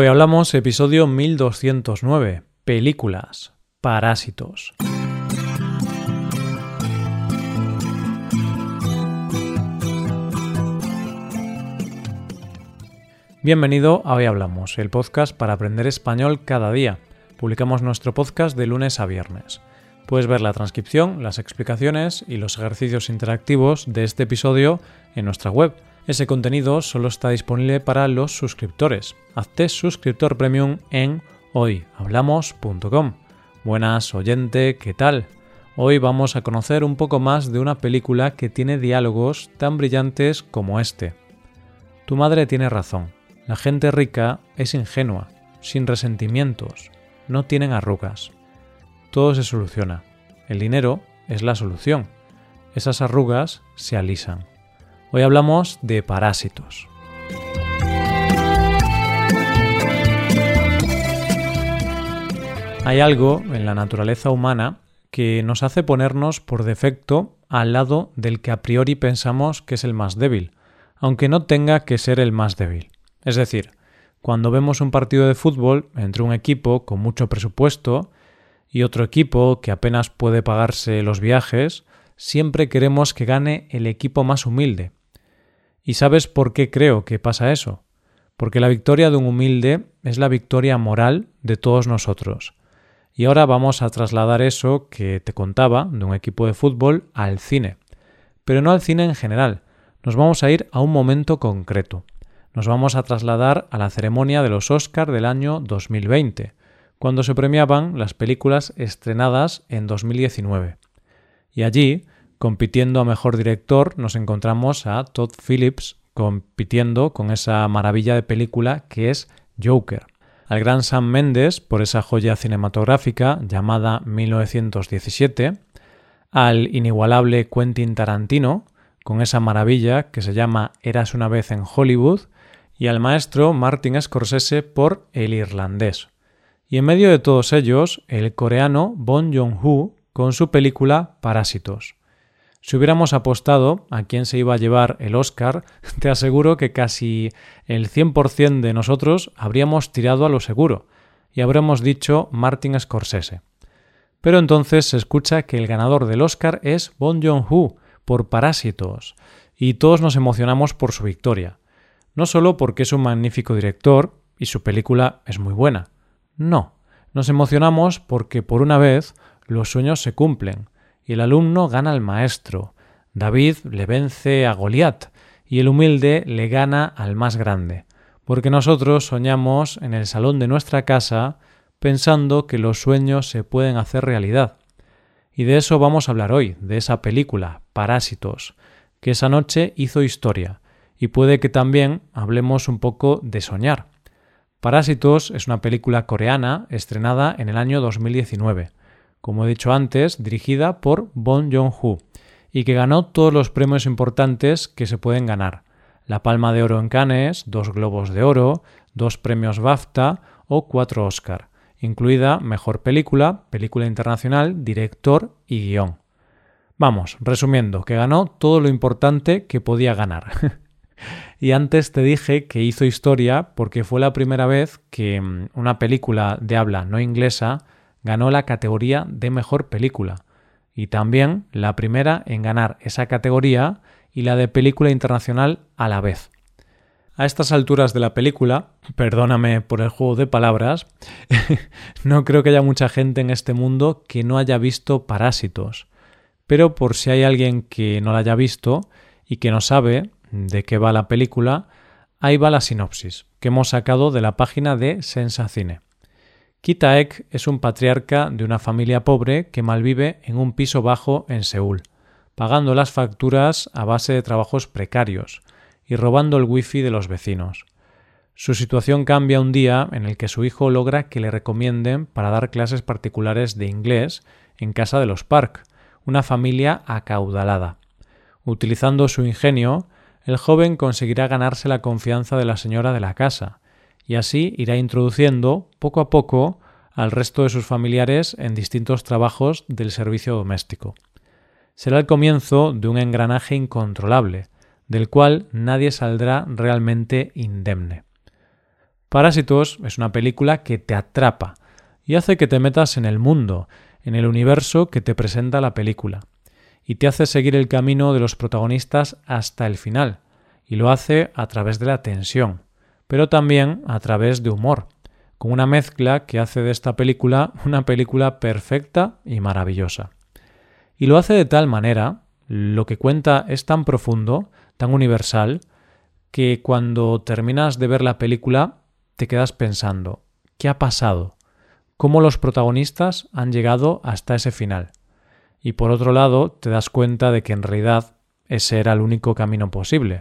Hoy hablamos episodio 1209, películas, parásitos. Bienvenido a Hoy Hablamos, el podcast para aprender español cada día. Publicamos nuestro podcast de lunes a viernes. Puedes ver la transcripción, las explicaciones y los ejercicios interactivos de este episodio en nuestra web. Ese contenido solo está disponible para los suscriptores. Hazte suscriptor premium en hoyhablamos.com. Buenas oyente, ¿qué tal? Hoy vamos a conocer un poco más de una película que tiene diálogos tan brillantes como este. Tu madre tiene razón. La gente rica es ingenua, sin resentimientos, no tienen arrugas todo se soluciona. El dinero es la solución. Esas arrugas se alisan. Hoy hablamos de parásitos. Hay algo en la naturaleza humana que nos hace ponernos por defecto al lado del que a priori pensamos que es el más débil, aunque no tenga que ser el más débil. Es decir, cuando vemos un partido de fútbol entre un equipo con mucho presupuesto y otro equipo que apenas puede pagarse los viajes, siempre queremos que gane el equipo más humilde. ¿Y sabes por qué creo que pasa eso? Porque la victoria de un humilde es la victoria moral de todos nosotros. Y ahora vamos a trasladar eso que te contaba de un equipo de fútbol al cine. Pero no al cine en general, nos vamos a ir a un momento concreto. Nos vamos a trasladar a la ceremonia de los Oscar del año 2020 cuando se premiaban las películas estrenadas en 2019. Y allí, compitiendo a mejor director, nos encontramos a Todd Phillips compitiendo con esa maravilla de película que es Joker. Al gran Sam Mendes por esa joya cinematográfica llamada 1917, al inigualable Quentin Tarantino con esa maravilla que se llama Eras una vez en Hollywood y al maestro Martin Scorsese por El Irlandés. Y en medio de todos ellos, el coreano Bong Joon-ho con su película Parásitos. Si hubiéramos apostado a quién se iba a llevar el Oscar, te aseguro que casi el 100% de nosotros habríamos tirado a lo seguro y habríamos dicho Martin Scorsese. Pero entonces se escucha que el ganador del Oscar es Bong Joon-ho por Parásitos y todos nos emocionamos por su victoria. No solo porque es un magnífico director y su película es muy buena, no, nos emocionamos porque por una vez los sueños se cumplen y el alumno gana al maestro. David le vence a Goliat y el humilde le gana al más grande, porque nosotros soñamos en el salón de nuestra casa pensando que los sueños se pueden hacer realidad. Y de eso vamos a hablar hoy, de esa película, Parásitos, que esa noche hizo historia, y puede que también hablemos un poco de soñar. Parásitos es una película coreana estrenada en el año 2019, como he dicho antes, dirigida por Bong Joon-ho, y que ganó todos los premios importantes que se pueden ganar. La Palma de Oro en Cannes, dos Globos de Oro, dos premios BAFTA o cuatro Oscar, incluida Mejor Película, Película Internacional, Director y Guión. Vamos, resumiendo, que ganó todo lo importante que podía ganar. Y antes te dije que hizo historia porque fue la primera vez que mm, una película de habla no inglesa ganó la categoría de mejor película. Y también la primera en ganar esa categoría y la de película internacional a la vez. A estas alturas de la película, perdóname por el juego de palabras, no creo que haya mucha gente en este mundo que no haya visto Parásitos. Pero por si hay alguien que no la haya visto y que no sabe, de qué va la película, ahí va la sinopsis, que hemos sacado de la página de Sensacine. Kitaek es un patriarca de una familia pobre que malvive en un piso bajo en Seúl, pagando las facturas a base de trabajos precarios y robando el wifi de los vecinos. Su situación cambia un día en el que su hijo logra que le recomienden para dar clases particulares de inglés en casa de los Park, una familia acaudalada. Utilizando su ingenio, el joven conseguirá ganarse la confianza de la señora de la casa, y así irá introduciendo, poco a poco, al resto de sus familiares en distintos trabajos del servicio doméstico. Será el comienzo de un engranaje incontrolable, del cual nadie saldrá realmente indemne. Parásitos es una película que te atrapa y hace que te metas en el mundo, en el universo que te presenta la película, y te hace seguir el camino de los protagonistas hasta el final, y lo hace a través de la tensión, pero también a través de humor, con una mezcla que hace de esta película una película perfecta y maravillosa. Y lo hace de tal manera, lo que cuenta es tan profundo, tan universal, que cuando terminas de ver la película te quedas pensando, ¿qué ha pasado? ¿Cómo los protagonistas han llegado hasta ese final? Y por otro lado, te das cuenta de que en realidad ese era el único camino posible.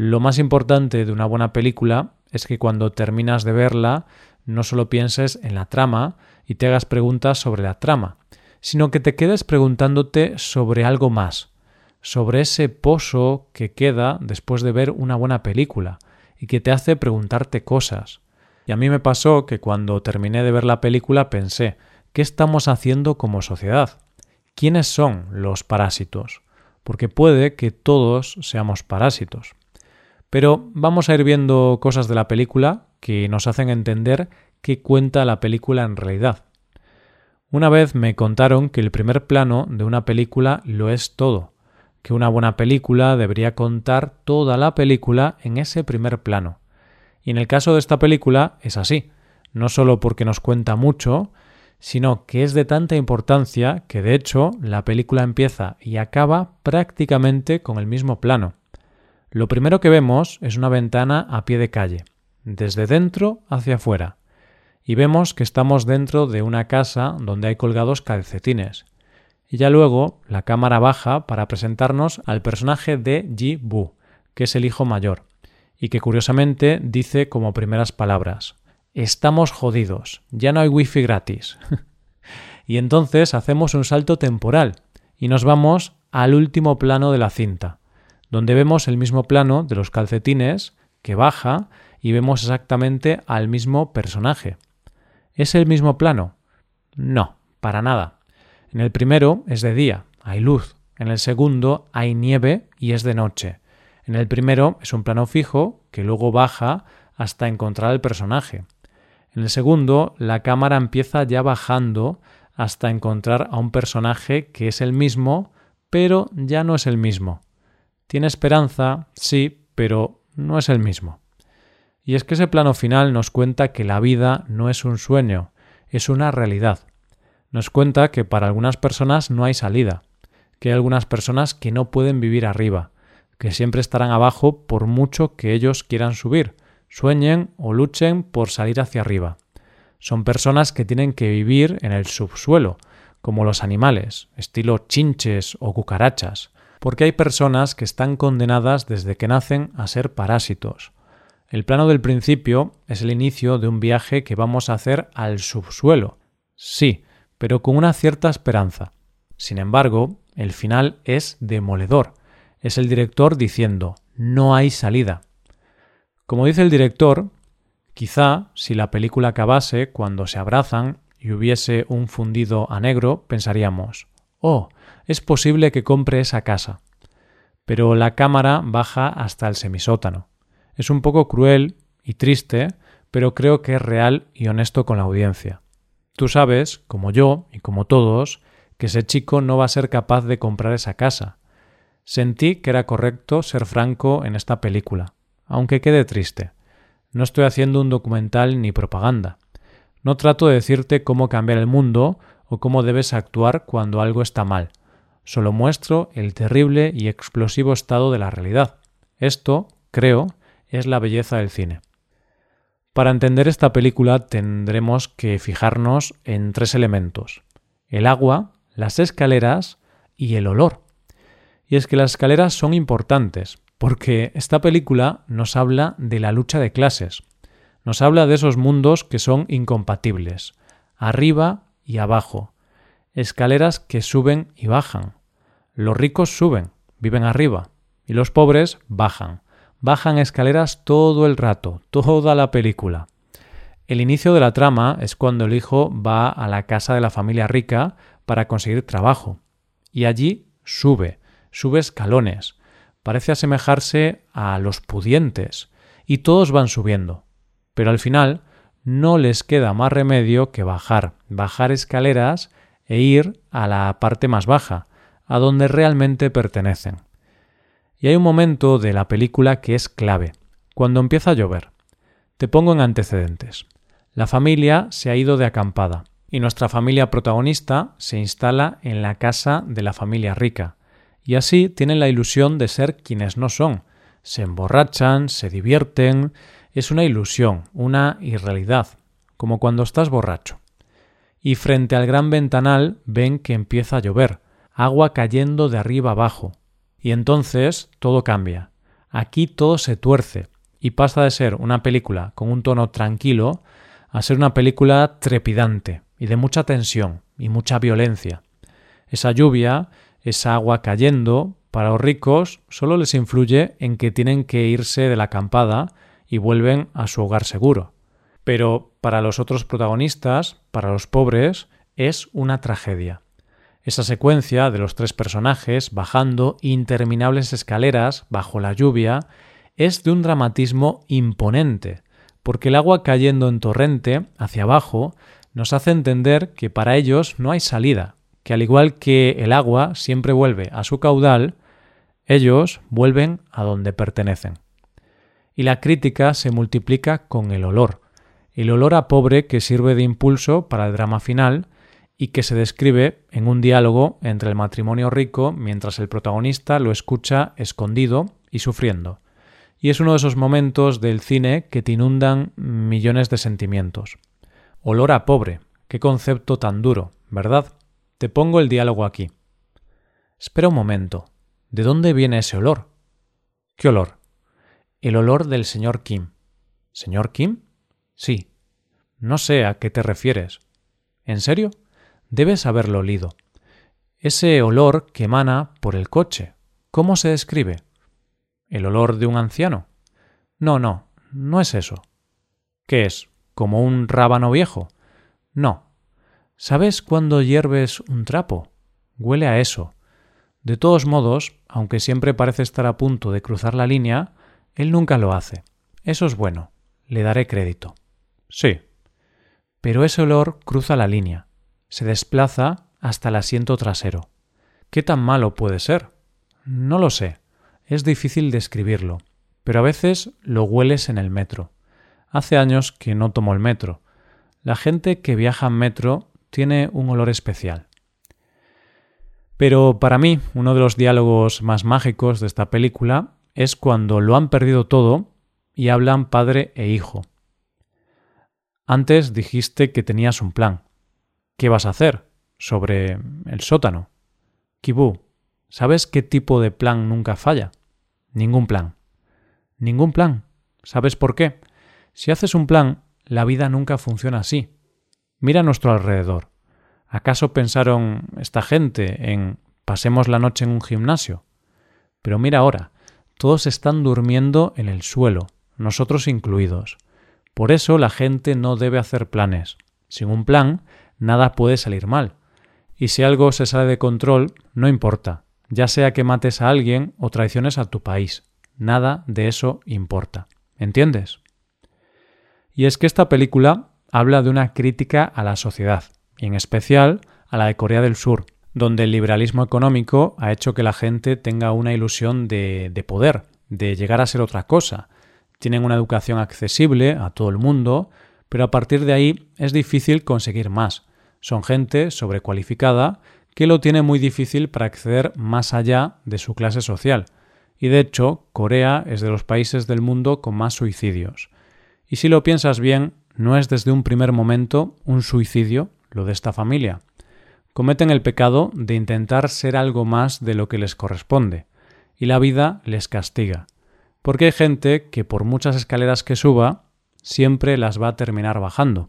Lo más importante de una buena película es que cuando terminas de verla no solo pienses en la trama y te hagas preguntas sobre la trama, sino que te quedes preguntándote sobre algo más, sobre ese pozo que queda después de ver una buena película y que te hace preguntarte cosas. Y a mí me pasó que cuando terminé de ver la película pensé, ¿qué estamos haciendo como sociedad? ¿Quiénes son los parásitos? Porque puede que todos seamos parásitos. Pero vamos a ir viendo cosas de la película que nos hacen entender qué cuenta la película en realidad. Una vez me contaron que el primer plano de una película lo es todo, que una buena película debería contar toda la película en ese primer plano. Y en el caso de esta película es así, no solo porque nos cuenta mucho, sino que es de tanta importancia que de hecho la película empieza y acaba prácticamente con el mismo plano. Lo primero que vemos es una ventana a pie de calle, desde dentro hacia afuera, y vemos que estamos dentro de una casa donde hay colgados calcetines. Y ya luego la cámara baja para presentarnos al personaje de Ji Bu, que es el hijo mayor, y que curiosamente dice como primeras palabras Estamos jodidos, ya no hay wifi gratis. y entonces hacemos un salto temporal y nos vamos al último plano de la cinta, donde vemos el mismo plano de los calcetines que baja y vemos exactamente al mismo personaje. ¿Es el mismo plano? No, para nada. En el primero es de día, hay luz. En el segundo hay nieve y es de noche. En el primero es un plano fijo que luego baja hasta encontrar al personaje. En el segundo, la cámara empieza ya bajando hasta encontrar a un personaje que es el mismo, pero ya no es el mismo. Tiene esperanza, sí, pero no es el mismo. Y es que ese plano final nos cuenta que la vida no es un sueño, es una realidad. Nos cuenta que para algunas personas no hay salida, que hay algunas personas que no pueden vivir arriba, que siempre estarán abajo por mucho que ellos quieran subir, sueñen o luchen por salir hacia arriba. Son personas que tienen que vivir en el subsuelo, como los animales, estilo chinches o cucarachas, porque hay personas que están condenadas desde que nacen a ser parásitos. El plano del principio es el inicio de un viaje que vamos a hacer al subsuelo. Sí, pero con una cierta esperanza. Sin embargo, el final es demoledor. Es el director diciendo no hay salida. Como dice el director, quizá si la película acabase cuando se abrazan y hubiese un fundido a negro, pensaríamos oh, es posible que compre esa casa. Pero la cámara baja hasta el semisótano. Es un poco cruel y triste, pero creo que es real y honesto con la audiencia. Tú sabes, como yo y como todos, que ese chico no va a ser capaz de comprar esa casa. Sentí que era correcto ser franco en esta película, aunque quede triste. No estoy haciendo un documental ni propaganda. No trato de decirte cómo cambiar el mundo o cómo debes actuar cuando algo está mal. Solo muestro el terrible y explosivo estado de la realidad. Esto, creo, es la belleza del cine. Para entender esta película tendremos que fijarnos en tres elementos. El agua, las escaleras y el olor. Y es que las escaleras son importantes, porque esta película nos habla de la lucha de clases, nos habla de esos mundos que son incompatibles, arriba y abajo, escaleras que suben y bajan. Los ricos suben, viven arriba, y los pobres bajan. Bajan escaleras todo el rato, toda la película. El inicio de la trama es cuando el hijo va a la casa de la familia rica para conseguir trabajo. Y allí sube, sube escalones. Parece asemejarse a los pudientes. Y todos van subiendo. pero al final no les queda más remedio que bajar, bajar escaleras e ir a la parte más baja, a donde realmente pertenecen. Y hay un momento de la película que es clave, cuando empieza a llover. Te pongo en antecedentes. La familia se ha ido de acampada y nuestra familia protagonista se instala en la casa de la familia rica, y así tienen la ilusión de ser quienes no son. Se emborrachan, se divierten, es una ilusión, una irrealidad, como cuando estás borracho. Y frente al gran ventanal ven que empieza a llover, agua cayendo de arriba abajo. Y entonces todo cambia. Aquí todo se tuerce y pasa de ser una película con un tono tranquilo a ser una película trepidante y de mucha tensión y mucha violencia. Esa lluvia, esa agua cayendo, para los ricos solo les influye en que tienen que irse de la acampada y vuelven a su hogar seguro. Pero para los otros protagonistas, para los pobres, es una tragedia. Esa secuencia de los tres personajes bajando interminables escaleras bajo la lluvia es de un dramatismo imponente, porque el agua cayendo en torrente hacia abajo nos hace entender que para ellos no hay salida, que al igual que el agua siempre vuelve a su caudal, ellos vuelven a donde pertenecen. Y la crítica se multiplica con el olor, el olor a pobre que sirve de impulso para el drama final y que se describe en un diálogo entre el matrimonio rico mientras el protagonista lo escucha escondido y sufriendo. Y es uno de esos momentos del cine que te inundan millones de sentimientos. Olor a pobre, qué concepto tan duro, ¿verdad? Te pongo el diálogo aquí. Espera un momento. ¿De dónde viene ese olor? ¿Qué olor? El olor del señor Kim. ¿Señor Kim? Sí. No sé a qué te refieres. ¿En serio? Debes haberlo olido. Ese olor que emana por el coche. ¿Cómo se describe? ¿El olor de un anciano? No, no, no es eso. ¿Qué es? como un rábano viejo. No. ¿Sabes cuándo hierves un trapo? Huele a eso. De todos modos, aunque siempre parece estar a punto de cruzar la línea, él nunca lo hace. Eso es bueno. Le daré crédito. Sí. Pero ese olor cruza la línea. Se desplaza hasta el asiento trasero. ¿Qué tan malo puede ser? No lo sé. Es difícil describirlo. Pero a veces lo hueles en el metro. Hace años que no tomo el metro. La gente que viaja en metro tiene un olor especial. Pero para mí, uno de los diálogos más mágicos de esta película es cuando lo han perdido todo y hablan padre e hijo. Antes dijiste que tenías un plan. ¿Qué vas a hacer? Sobre el sótano. Kibu, ¿sabes qué tipo de plan nunca falla? Ningún plan. Ningún plan. ¿Sabes por qué? Si haces un plan, la vida nunca funciona así. Mira a nuestro alrededor. ¿Acaso pensaron esta gente en pasemos la noche en un gimnasio? Pero mira ahora, todos están durmiendo en el suelo, nosotros incluidos. Por eso la gente no debe hacer planes. Sin un plan, nada puede salir mal. Y si algo se sale de control, no importa, ya sea que mates a alguien o traiciones a tu país. Nada de eso importa. ¿Entiendes? Y es que esta película habla de una crítica a la sociedad, y en especial a la de Corea del Sur, donde el liberalismo económico ha hecho que la gente tenga una ilusión de, de poder, de llegar a ser otra cosa. Tienen una educación accesible a todo el mundo, pero a partir de ahí es difícil conseguir más. Son gente sobrecualificada que lo tiene muy difícil para acceder más allá de su clase social. Y de hecho, Corea es de los países del mundo con más suicidios. Y si lo piensas bien, no es desde un primer momento un suicidio lo de esta familia. Cometen el pecado de intentar ser algo más de lo que les corresponde, y la vida les castiga, porque hay gente que por muchas escaleras que suba, siempre las va a terminar bajando.